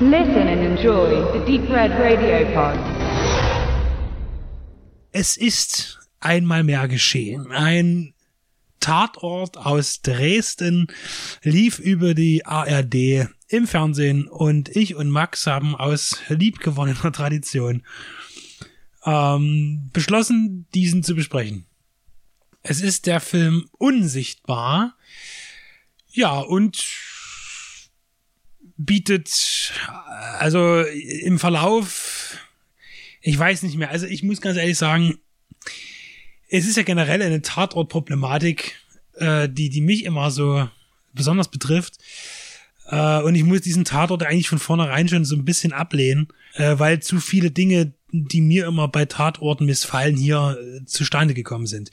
Listen and enjoy the Deep Red Radio Pod. Es ist einmal mehr geschehen. Ein Tatort aus Dresden lief über die ARD im Fernsehen und ich und Max haben aus liebgewonnener Tradition ähm, beschlossen, diesen zu besprechen. Es ist der Film Unsichtbar. Ja, und bietet, also im Verlauf, ich weiß nicht mehr, also ich muss ganz ehrlich sagen, es ist ja generell eine Tatortproblematik, äh, die, die mich immer so besonders betrifft. Äh, und ich muss diesen Tatort eigentlich von vornherein schon so ein bisschen ablehnen, äh, weil zu viele Dinge die mir immer bei Tatorten missfallen, hier äh, zustande gekommen sind.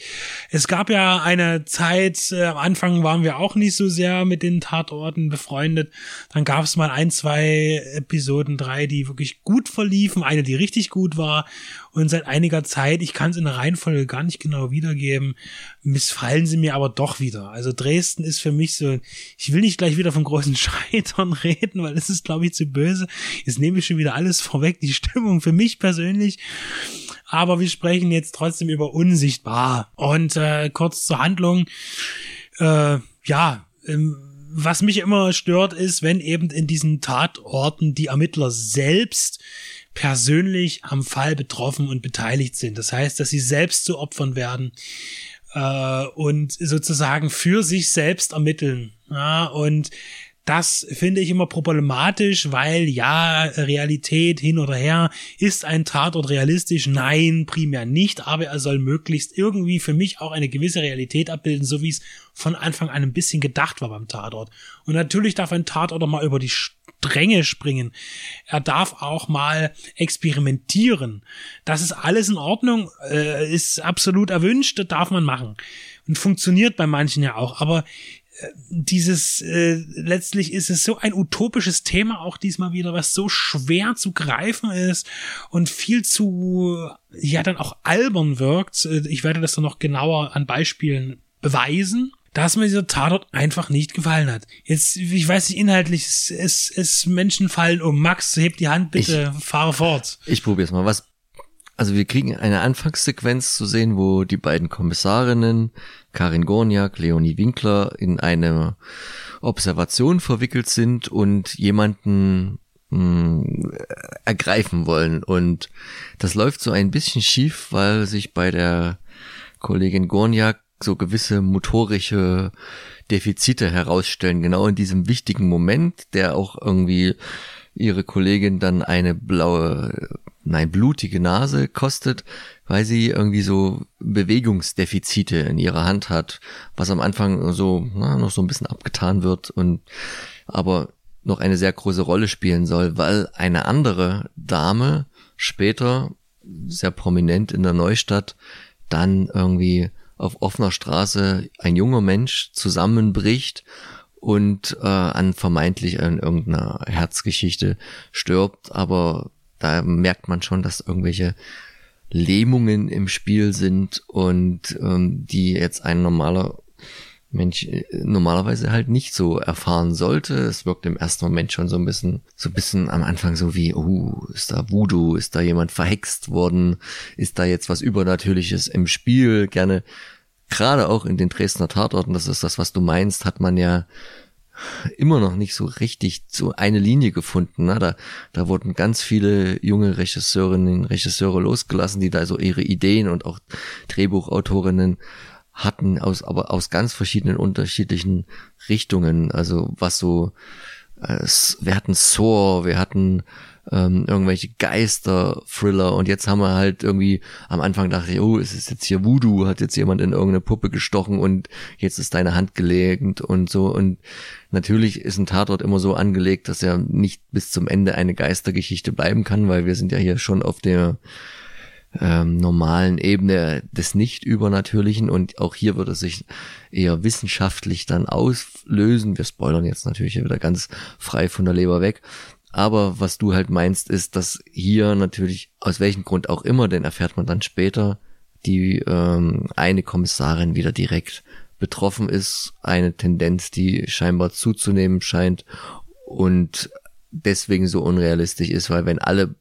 Es gab ja eine Zeit, äh, am Anfang waren wir auch nicht so sehr mit den Tatorten befreundet. Dann gab es mal ein, zwei Episoden, drei, die wirklich gut verliefen, eine, die richtig gut war. Und seit einiger Zeit, ich kann es in der Reihenfolge gar nicht genau wiedergeben, missfallen sie mir aber doch wieder. Also Dresden ist für mich so, ich will nicht gleich wieder vom großen Scheitern reden, weil es ist, glaube ich, zu böse. Jetzt nehme ich schon wieder alles vorweg. Die Stimmung für mich persönlich aber wir sprechen jetzt trotzdem über unsichtbar. Und äh, kurz zur Handlung. Äh, ja, ähm, was mich immer stört, ist, wenn eben in diesen Tatorten die Ermittler selbst persönlich am Fall betroffen und beteiligt sind. Das heißt, dass sie selbst zu Opfern werden äh, und sozusagen für sich selbst ermitteln. Ja, und das finde ich immer problematisch, weil ja, Realität hin oder her, ist ein Tatort realistisch? Nein, primär nicht, aber er soll möglichst irgendwie für mich auch eine gewisse Realität abbilden, so wie es von Anfang an ein bisschen gedacht war beim Tatort. Und natürlich darf ein Tatort auch mal über die Stränge springen. Er darf auch mal experimentieren. Das ist alles in Ordnung, äh, ist absolut erwünscht, das darf man machen. Und funktioniert bei manchen ja auch. Aber dieses äh, letztlich ist es so ein utopisches Thema auch diesmal wieder, was so schwer zu greifen ist und viel zu ja dann auch albern wirkt. Äh, ich werde das dann noch genauer an Beispielen beweisen dass mir dieser Tatort einfach nicht gefallen hat. Jetzt, ich weiß nicht, inhaltlich, es, es, es Menschen fallen um. Max, heb die Hand bitte, ich, fahre fort. Ich probier's mal. Was also wir kriegen eine Anfangssequenz zu sehen, wo die beiden Kommissarinnen, Karin Gorniak, Leonie Winkler, in eine Observation verwickelt sind und jemanden mh, hm, ergreifen wollen. Und das läuft so ein bisschen schief, weil sich bei der Kollegin Gorniak so gewisse motorische Defizite herausstellen, genau in diesem wichtigen Moment, der auch irgendwie ihre Kollegin dann eine blaue nein, blutige Nase kostet, weil sie irgendwie so Bewegungsdefizite in ihrer Hand hat, was am Anfang so na, noch so ein bisschen abgetan wird und aber noch eine sehr große Rolle spielen soll, weil eine andere Dame später sehr prominent in der Neustadt dann irgendwie auf offener Straße ein junger Mensch zusammenbricht und äh, an vermeintlich an irgendeiner Herzgeschichte stirbt, aber da merkt man schon, dass irgendwelche Lähmungen im Spiel sind und ähm, die jetzt ein normaler Mensch äh, normalerweise halt nicht so erfahren sollte. Es wirkt im ersten Moment schon so ein bisschen, so ein bisschen am Anfang so wie, oh, ist da Voodoo, ist da jemand verhext worden, ist da jetzt was Übernatürliches im Spiel? Gerne, gerade auch in den Dresdner Tatorten, das ist das, was du meinst, hat man ja immer noch nicht so richtig so eine Linie gefunden. Ne? Da, da wurden ganz viele junge Regisseurinnen, Regisseure losgelassen, die da so ihre Ideen und auch Drehbuchautorinnen hatten aus, aber aus ganz verschiedenen unterschiedlichen Richtungen. Also was so, äh, wir hatten Saw, wir hatten ähm, irgendwelche Geister-Thriller und jetzt haben wir halt irgendwie am Anfang dachte ich, oh, es ist jetzt hier Voodoo, hat jetzt jemand in irgendeine Puppe gestochen und jetzt ist deine Hand gelegt und so und natürlich ist ein Tatort immer so angelegt, dass er nicht bis zum Ende eine Geistergeschichte bleiben kann, weil wir sind ja hier schon auf der ähm, normalen Ebene des Nicht-Übernatürlichen und auch hier wird es sich eher wissenschaftlich dann auslösen. Wir spoilern jetzt natürlich wieder ganz frei von der Leber weg. Aber was du halt meinst, ist, dass hier natürlich, aus welchem Grund auch immer, denn erfährt man dann später, die ähm, eine Kommissarin wieder direkt betroffen ist, eine Tendenz, die scheinbar zuzunehmen scheint und deswegen so unrealistisch ist, weil wenn alle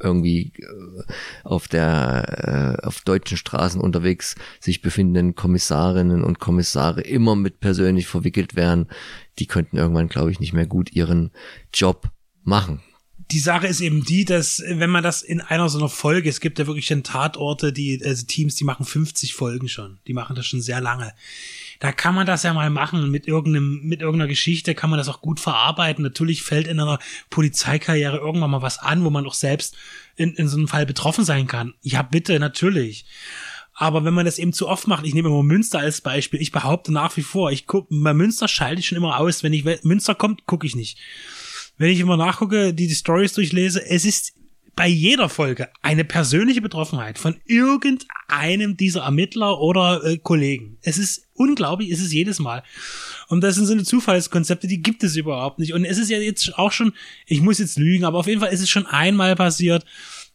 irgendwie äh, auf der äh, auf deutschen Straßen unterwegs sich befindenden Kommissarinnen und Kommissare immer mit persönlich verwickelt wären, die könnten irgendwann, glaube ich, nicht mehr gut ihren Job machen die Sache ist eben die, dass wenn man das in einer so einer Folge, es gibt ja wirklich dann Tatorte, die also Teams, die machen 50 Folgen schon, die machen das schon sehr lange. Da kann man das ja mal machen mit irgendeinem mit irgendeiner Geschichte kann man das auch gut verarbeiten. Natürlich fällt in einer Polizeikarriere irgendwann mal was an, wo man auch selbst in, in so einem Fall betroffen sein kann. Ja, bitte, natürlich. Aber wenn man das eben zu oft macht, ich nehme immer Münster als Beispiel, ich behaupte nach wie vor, ich gucke, bei Münster schalte ich schon immer aus, wenn ich, Münster kommt, gucke ich nicht. Wenn ich immer nachgucke, die die Stories durchlese, es ist bei jeder Folge eine persönliche Betroffenheit von irgendeinem dieser Ermittler oder äh, Kollegen. Es ist unglaublich, es ist jedes Mal. Und das sind so eine Zufallskonzepte, die gibt es überhaupt nicht. Und es ist ja jetzt auch schon, ich muss jetzt lügen, aber auf jeden Fall ist es schon einmal passiert,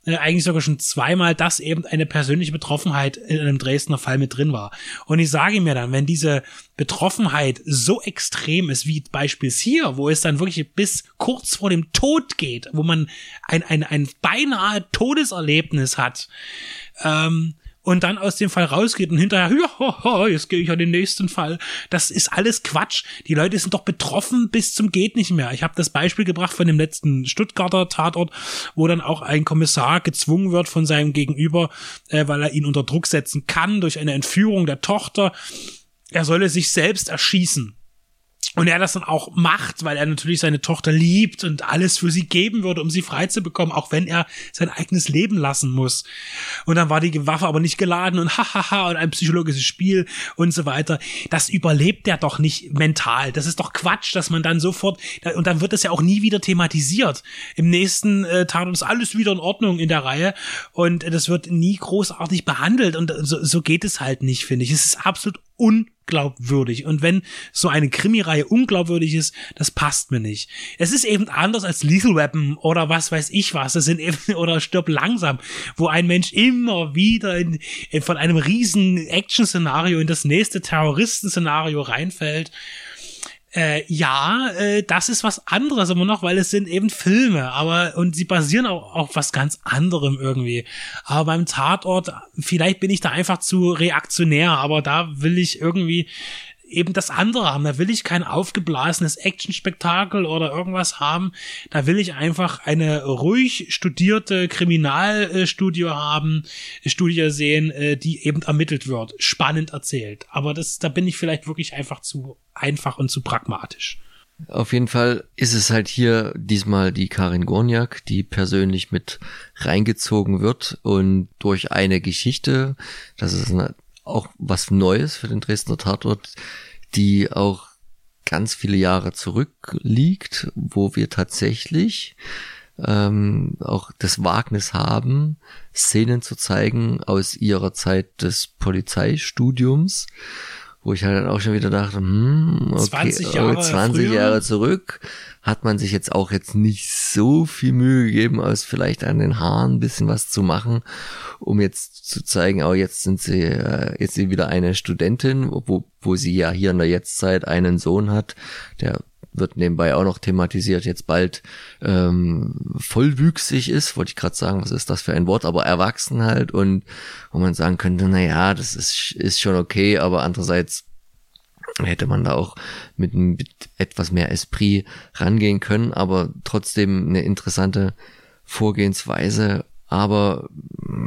äh, eigentlich sogar schon zweimal, dass eben eine persönliche Betroffenheit in einem Dresdner Fall mit drin war. Und ich sage mir dann, wenn diese Betroffenheit so extrem ist, wie beispielsweise hier, wo es dann wirklich bis kurz vor dem Tod geht, wo man ein, ein, ein beinahe Todeserlebnis hat, ähm, und dann aus dem Fall rausgeht und hinterher, ja, jetzt gehe ich an den nächsten Fall. Das ist alles Quatsch. Die Leute sind doch betroffen bis zum geht nicht mehr. Ich habe das Beispiel gebracht von dem letzten Stuttgarter Tatort, wo dann auch ein Kommissar gezwungen wird von seinem Gegenüber, äh, weil er ihn unter Druck setzen kann durch eine Entführung der Tochter. Er solle sich selbst erschießen. Und er das dann auch macht, weil er natürlich seine Tochter liebt und alles für sie geben würde, um sie frei zu bekommen, auch wenn er sein eigenes Leben lassen muss. Und dann war die Waffe aber nicht geladen und hahaha und ein psychologisches Spiel und so weiter. Das überlebt er doch nicht mental. Das ist doch Quatsch, dass man dann sofort, und dann wird das ja auch nie wieder thematisiert. Im nächsten äh, Tag ist alles wieder in Ordnung in der Reihe und das wird nie großartig behandelt und so, so geht es halt nicht, finde ich. Es ist absolut un unglaubwürdig. Und wenn so eine Krimireihe unglaubwürdig ist, das passt mir nicht. Es ist eben anders als Lethal Weapon oder was weiß ich was. Das sind eben, oder Stirb langsam, wo ein Mensch immer wieder in, in von einem riesen Action-Szenario in das nächste Terroristen-Szenario reinfällt äh, ja, äh, das ist was anderes immer noch, weil es sind eben Filme, aber und sie basieren auch auf was ganz anderem irgendwie. Aber beim Tatort, vielleicht bin ich da einfach zu reaktionär, aber da will ich irgendwie eben das andere haben. Da will ich kein aufgeblasenes Actionspektakel oder irgendwas haben. Da will ich einfach eine ruhig studierte Kriminalstudio haben, Studie sehen, äh, die eben ermittelt wird, spannend erzählt. Aber das, da bin ich vielleicht wirklich einfach zu einfach und zu pragmatisch. Auf jeden Fall ist es halt hier diesmal die Karin Gorniak, die persönlich mit reingezogen wird und durch eine Geschichte, das ist auch was Neues für den Dresdner Tatort, die auch ganz viele Jahre zurückliegt, wo wir tatsächlich ähm, auch das Wagnis haben, Szenen zu zeigen aus ihrer Zeit des Polizeistudiums wo ich halt dann auch schon wieder dachte, hm, okay, 20 Jahre, 20 Jahre zurück hat man sich jetzt auch jetzt nicht so viel Mühe gegeben, als vielleicht an den Haaren ein bisschen was zu machen, um jetzt zu zeigen, oh, jetzt sind sie, äh, jetzt sie wieder eine Studentin, wo, wo sie ja hier in der Jetztzeit einen Sohn hat, der wird nebenbei auch noch thematisiert, jetzt bald ähm, vollwüchsig ist, wollte ich gerade sagen, was ist das für ein Wort, aber erwachsen halt und wo man sagen könnte, na ja, das ist, ist schon okay, aber andererseits hätte man da auch mit, mit etwas mehr Esprit rangehen können, aber trotzdem eine interessante Vorgehensweise. Aber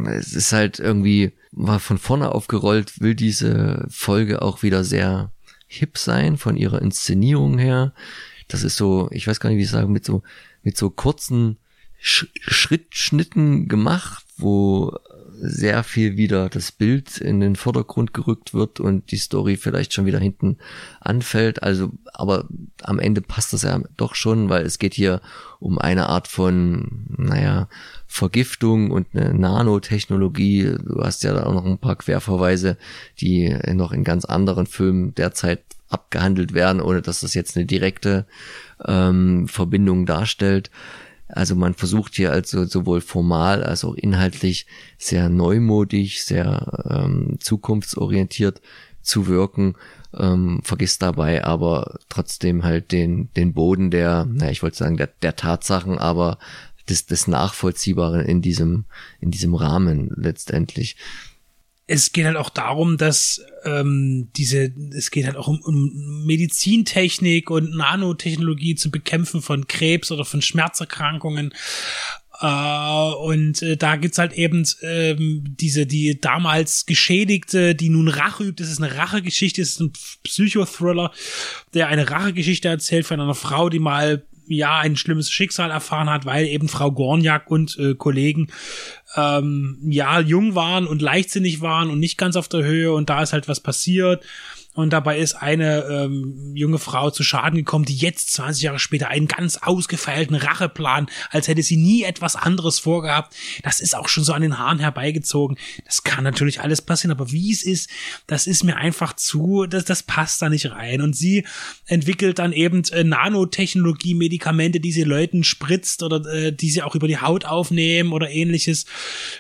es ist halt irgendwie, war von vorne aufgerollt, will diese Folge auch wieder sehr hip sein von ihrer Inszenierung her. Das ist so, ich weiß gar nicht, wie ich sagen, mit so, mit so kurzen Sch Schrittschnitten gemacht, wo sehr viel wieder das Bild in den Vordergrund gerückt wird und die Story vielleicht schon wieder hinten anfällt. Also, aber am Ende passt das ja doch schon, weil es geht hier um eine Art von, naja, Vergiftung und eine Nanotechnologie. Du hast ja da auch noch ein paar Querverweise, die noch in ganz anderen Filmen derzeit abgehandelt werden, ohne dass das jetzt eine direkte ähm, Verbindung darstellt. Also man versucht hier also sowohl formal als auch inhaltlich sehr neumodisch, sehr ähm, zukunftsorientiert zu wirken. ähm, vergisst dabei aber trotzdem halt den, den Boden der, na, ich wollte sagen, der, der Tatsachen, aber des, des Nachvollziehbaren in diesem, in diesem Rahmen letztendlich es geht halt auch darum, dass ähm, diese, es geht halt auch um, um Medizintechnik und Nanotechnologie zum Bekämpfen von Krebs oder von Schmerzerkrankungen. Uh, und äh, da gibt's halt eben ähm, diese, die damals Geschädigte, die nun Rache übt. Das ist eine Rachegeschichte, das ist ein Psychothriller, der eine Rachegeschichte erzählt von einer Frau, die mal ja ein schlimmes Schicksal erfahren hat, weil eben Frau Gorniak und äh, Kollegen ähm, ja jung waren und leichtsinnig waren und nicht ganz auf der Höhe und da ist halt was passiert und dabei ist eine ähm, junge Frau zu Schaden gekommen, die jetzt 20 Jahre später einen ganz ausgefeilten Racheplan, als hätte sie nie etwas anderes vorgehabt. Das ist auch schon so an den Haaren herbeigezogen. Das kann natürlich alles passieren, aber wie es ist, das ist mir einfach zu, das, das passt da nicht rein. Und sie entwickelt dann eben äh, Nanotechnologie, Medikamente, die sie Leuten spritzt oder äh, die sie auch über die Haut aufnehmen oder ähnliches,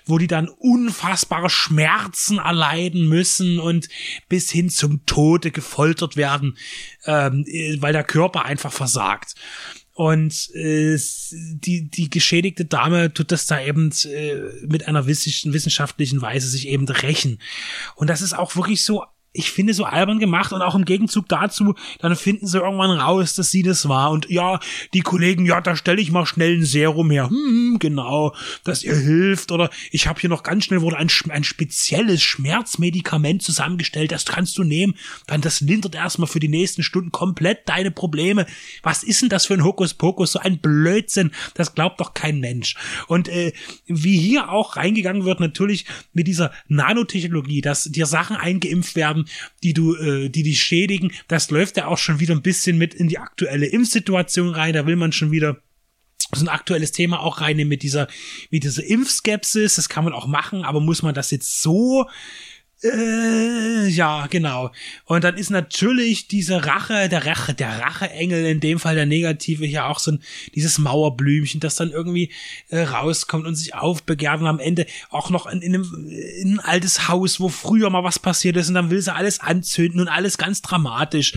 wo die dann unfassbare Schmerzen erleiden müssen und bis hin zum Tod Tote gefoltert werden, ähm, weil der Körper einfach versagt. Und äh, die, die geschädigte Dame tut das da eben äh, mit einer wissenschaftlichen Weise sich eben rächen. Und das ist auch wirklich so ich finde, so albern gemacht und auch im Gegenzug dazu, dann finden sie irgendwann raus, dass sie das war. Und ja, die Kollegen, ja, da stelle ich mal schnell ein Serum her. Hm, genau, dass ihr hilft. Oder ich habe hier noch ganz schnell wurde ein, ein spezielles Schmerzmedikament zusammengestellt, das kannst du nehmen. Dann das lindert erstmal für die nächsten Stunden komplett deine Probleme. Was ist denn das für ein Hokuspokus? So ein Blödsinn. Das glaubt doch kein Mensch. Und äh, wie hier auch reingegangen wird, natürlich mit dieser Nanotechnologie, dass dir Sachen eingeimpft werden, haben, die du, äh, die dich schädigen. Das läuft ja auch schon wieder ein bisschen mit in die aktuelle Impfsituation rein. Da will man schon wieder so ein aktuelles Thema auch reinnehmen mit dieser, mit dieser Impfskepsis. Das kann man auch machen, aber muss man das jetzt so äh, ja, genau. Und dann ist natürlich diese Rache, der Rache, der Racheengel, in dem Fall der Negative, hier auch so ein, dieses Mauerblümchen, das dann irgendwie äh, rauskommt und sich aufbegehrt und am Ende auch noch in, in, einem, in ein altes Haus, wo früher mal was passiert ist und dann will sie alles anzünden und alles ganz dramatisch.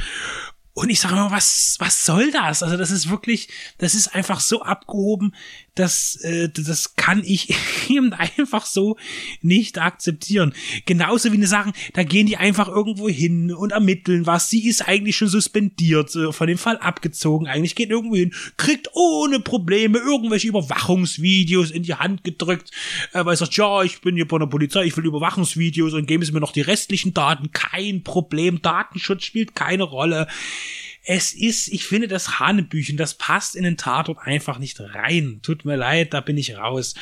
Und ich sage immer, was, was soll das? Also das ist wirklich, das ist einfach so abgehoben, das, äh, das kann ich eben einfach so nicht akzeptieren. Genauso wie eine Sachen, da gehen die einfach irgendwo hin und ermitteln was. Sie ist eigentlich schon suspendiert, äh, von dem Fall abgezogen. Eigentlich geht irgendwo hin, kriegt ohne Probleme irgendwelche Überwachungsvideos in die Hand gedrückt, äh, weil er sagt, ja, ich bin hier bei der Polizei, ich will Überwachungsvideos und geben Sie mir noch die restlichen Daten. Kein Problem, Datenschutz spielt keine Rolle es ist, ich finde das Hanebüchen, das passt in den Tatort einfach nicht rein. Tut mir leid, da bin ich raus.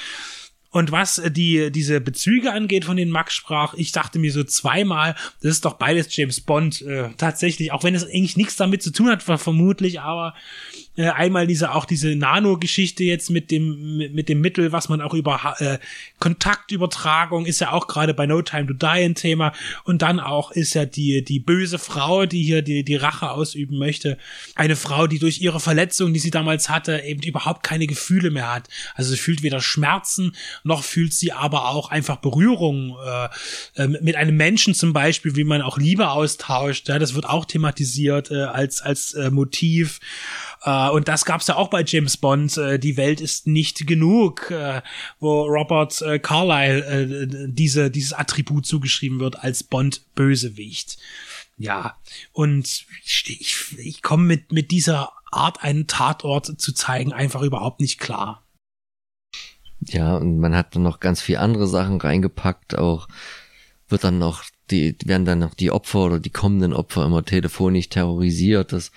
Und was die, diese Bezüge angeht, von denen Max sprach, ich dachte mir so zweimal, das ist doch beides James Bond, äh, tatsächlich, auch wenn es eigentlich nichts damit zu tun hat, vermutlich, aber äh, einmal diese auch diese Nano-Geschichte jetzt mit dem mit, dem Mittel, was man auch über äh, Kontaktübertragung ist ja auch gerade bei No Time to Die ein Thema und dann auch ist ja die die böse Frau, die hier die die Rache ausüben möchte, eine Frau, die durch ihre Verletzung, die sie damals hatte, eben überhaupt keine Gefühle mehr hat. Also sie fühlt weder Schmerzen noch fühlt sie aber auch einfach Berührung äh, äh, mit einem Menschen zum Beispiel, wie man auch Liebe austauscht. Ja, das wird auch thematisiert äh, als als äh, Motiv. Äh, und das gab's ja auch bei James Bond. Äh, die Welt ist nicht genug, äh, wo Robert äh, Carlyle äh, diese, dieses Attribut zugeschrieben wird als Bond-Bösewicht. Ja, und ich, ich komme mit, mit dieser Art, einen Tatort zu zeigen, einfach überhaupt nicht klar. Ja, und man hat dann noch ganz viel andere Sachen reingepackt, auch wird dann noch die, werden dann noch die Opfer oder die kommenden Opfer immer telefonisch terrorisiert. Das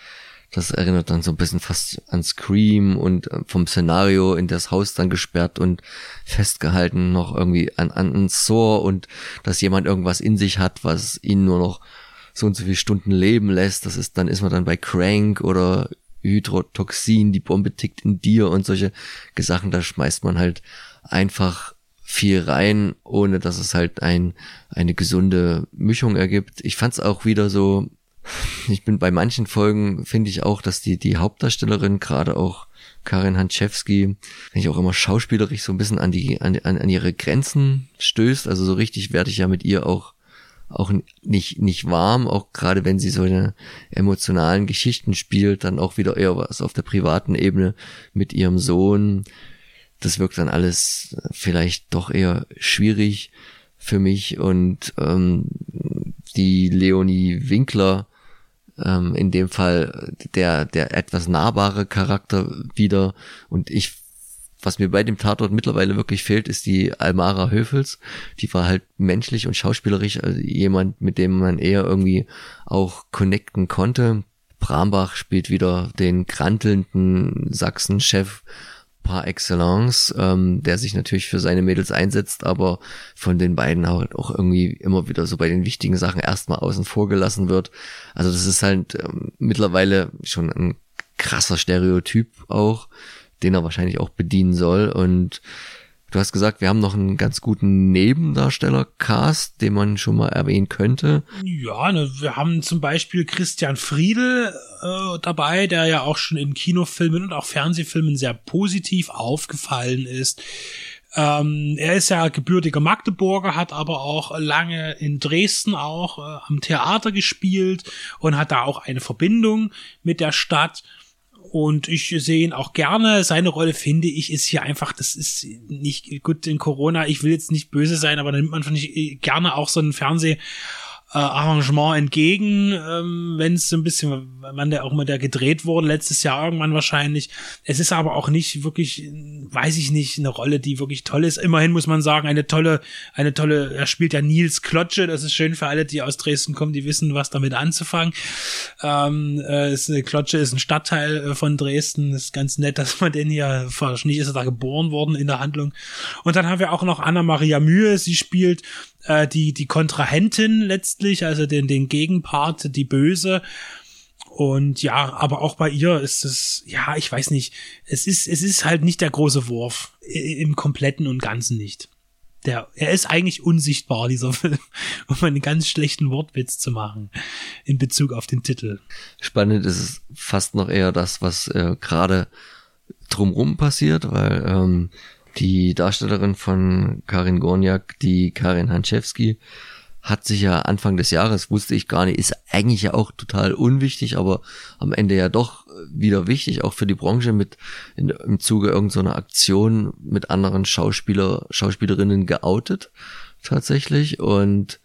das erinnert dann so ein bisschen fast an Scream und äh, vom Szenario in das Haus dann gesperrt und festgehalten noch irgendwie an, an ein Saw und dass jemand irgendwas in sich hat, was ihn nur noch so und so viele Stunden leben lässt. Das ist, dann ist man dann bei Crank oder Hydrotoxin, die Bombe tickt in dir und solche Sachen, da schmeißt man halt einfach viel rein, ohne dass es halt ein, eine gesunde Mischung ergibt. Ich fand es auch wieder so ich bin bei manchen Folgen, finde ich auch, dass die, die Hauptdarstellerin, gerade auch Karin Hanczewski, finde ich auch immer schauspielerisch so ein bisschen an die, an, an ihre Grenzen stößt. Also so richtig werde ich ja mit ihr auch auch nicht, nicht warm, auch gerade wenn sie so eine emotionalen Geschichten spielt, dann auch wieder eher was auf der privaten Ebene mit ihrem Sohn. Das wirkt dann alles vielleicht doch eher schwierig für mich und ähm, die Leonie Winkler ähm, in dem Fall der der etwas nahbare Charakter wieder und ich was mir bei dem Tatort mittlerweile wirklich fehlt, ist die Almara Höfels. Die war halt menschlich und schauspielerisch, also jemand, mit dem man eher irgendwie auch connecten konnte. Brambach spielt wieder den krantelnden Sachsen-Chef par excellence, ähm, der sich natürlich für seine Mädels einsetzt, aber von den beiden halt auch irgendwie immer wieder so bei den wichtigen Sachen erstmal außen vor gelassen wird. Also das ist halt ähm, mittlerweile schon ein krasser Stereotyp auch, den er wahrscheinlich auch bedienen soll. Und du hast gesagt, wir haben noch einen ganz guten Nebendarsteller-Cast, den man schon mal erwähnen könnte. Ja, ne, wir haben zum Beispiel Christian Friedel äh, dabei, der ja auch schon in Kinofilmen und auch Fernsehfilmen sehr positiv aufgefallen ist. Ähm, er ist ja gebürtiger Magdeburger, hat aber auch lange in Dresden auch äh, am Theater gespielt und hat da auch eine Verbindung mit der Stadt. Und ich sehe ihn auch gerne. Seine Rolle, finde ich, ist hier einfach, das ist nicht gut in Corona. Ich will jetzt nicht böse sein, aber da nimmt man, finde ich, gerne auch so einen Fernseh- äh, Arrangement entgegen, ähm, wenn es so ein bisschen, wann der auch mal der gedreht wurde, letztes Jahr irgendwann wahrscheinlich. Es ist aber auch nicht wirklich, weiß ich nicht, eine Rolle, die wirklich toll ist. Immerhin muss man sagen, eine tolle, eine tolle, er spielt ja Nils Klotsche, das ist schön für alle, die aus Dresden kommen, die wissen, was damit anzufangen. Ähm, äh, ist, Klotsche ist ein Stadtteil äh, von Dresden, ist ganz nett, dass man den hier, wahrscheinlich ist er da geboren worden in der Handlung. Und dann haben wir auch noch Anna Maria Mühe, sie spielt äh, die, die Kontrahentin letztlich, also den, den Gegenpart, die Böse. Und ja, aber auch bei ihr ist es, ja, ich weiß nicht, es ist, es ist halt nicht der große Wurf. Im Kompletten und Ganzen nicht. Der, er ist eigentlich unsichtbar, dieser Film, um einen ganz schlechten Wortwitz zu machen in Bezug auf den Titel. Spannend ist es fast noch eher das, was äh, gerade drumrum passiert, weil ähm, die Darstellerin von Karin Gorniak, die Karin Hanczewski, hat sich ja Anfang des Jahres, wusste ich gar nicht, ist eigentlich ja auch total unwichtig, aber am Ende ja doch wieder wichtig, auch für die Branche mit in, im Zuge irgendeiner so Aktion mit anderen Schauspieler, Schauspielerinnen geoutet tatsächlich. Und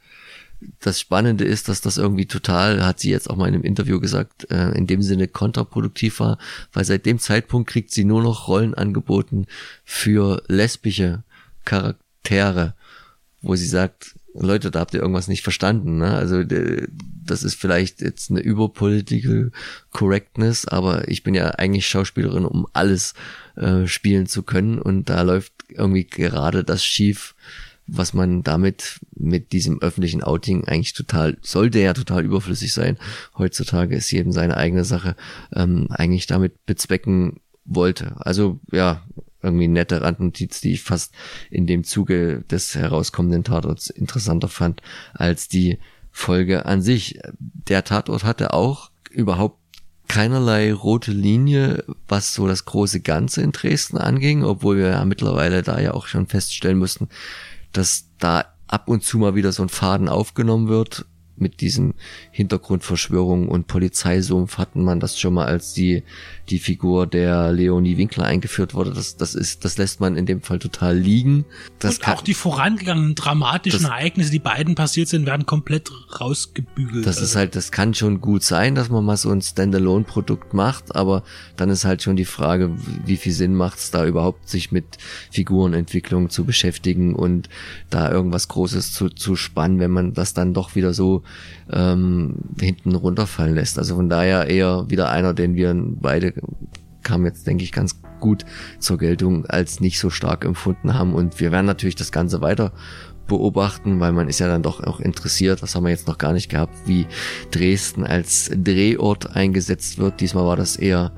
das Spannende ist, dass das irgendwie total, hat sie jetzt auch mal in einem Interview gesagt, äh, in dem Sinne kontraproduktiv war, weil seit dem Zeitpunkt kriegt sie nur noch Rollen angeboten für lesbische Charaktere, wo sie sagt, Leute, da habt ihr irgendwas nicht verstanden. Ne? Also das ist vielleicht jetzt eine überpolitical Correctness, aber ich bin ja eigentlich Schauspielerin, um alles äh, spielen zu können und da läuft irgendwie gerade das schief, was man damit mit diesem öffentlichen Outing eigentlich total, sollte ja total überflüssig sein. Heutzutage ist jedem seine eigene Sache ähm, eigentlich damit bezwecken wollte. Also ja, irgendwie nette Randnotiz, die ich fast in dem Zuge des herauskommenden Tatorts interessanter fand als die Folge an sich. Der Tatort hatte auch überhaupt keinerlei rote Linie, was so das große Ganze in Dresden anging, obwohl wir ja mittlerweile da ja auch schon feststellen mussten, dass da ab und zu mal wieder so ein Faden aufgenommen wird mit diesem Hintergrundverschwörung und Polizeisumpf hatten man das schon mal, als die, die Figur der Leonie Winkler eingeführt wurde. Das, das ist, das lässt man in dem Fall total liegen. Das und auch die vorangegangenen dramatischen das, Ereignisse, die beiden passiert sind, werden komplett rausgebügelt. Das ist halt, das kann schon gut sein, dass man mal so ein Standalone-Produkt macht, aber dann ist halt schon die Frage, wie viel Sinn macht es da überhaupt, sich mit Figurenentwicklung zu beschäftigen und da irgendwas Großes zu, zu spannen, wenn man das dann doch wieder so ähm, hinten runterfallen lässt. Also von daher eher wieder einer, den wir beide kam jetzt, denke ich, ganz gut zur Geltung, als nicht so stark empfunden haben. Und wir werden natürlich das Ganze weiter beobachten, weil man ist ja dann doch auch interessiert, das haben wir jetzt noch gar nicht gehabt, wie Dresden als Drehort eingesetzt wird. Diesmal war das eher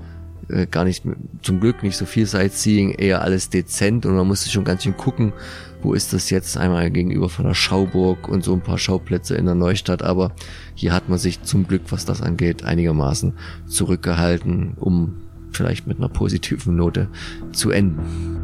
äh, gar nicht, zum Glück nicht so viel Sightseeing, eher alles dezent und man musste schon ganz schön gucken, wo ist das jetzt einmal gegenüber von der Schauburg und so ein paar Schauplätze in der Neustadt, aber hier hat man sich zum Glück, was das angeht, einigermaßen zurückgehalten, um vielleicht mit einer positiven Note zu enden.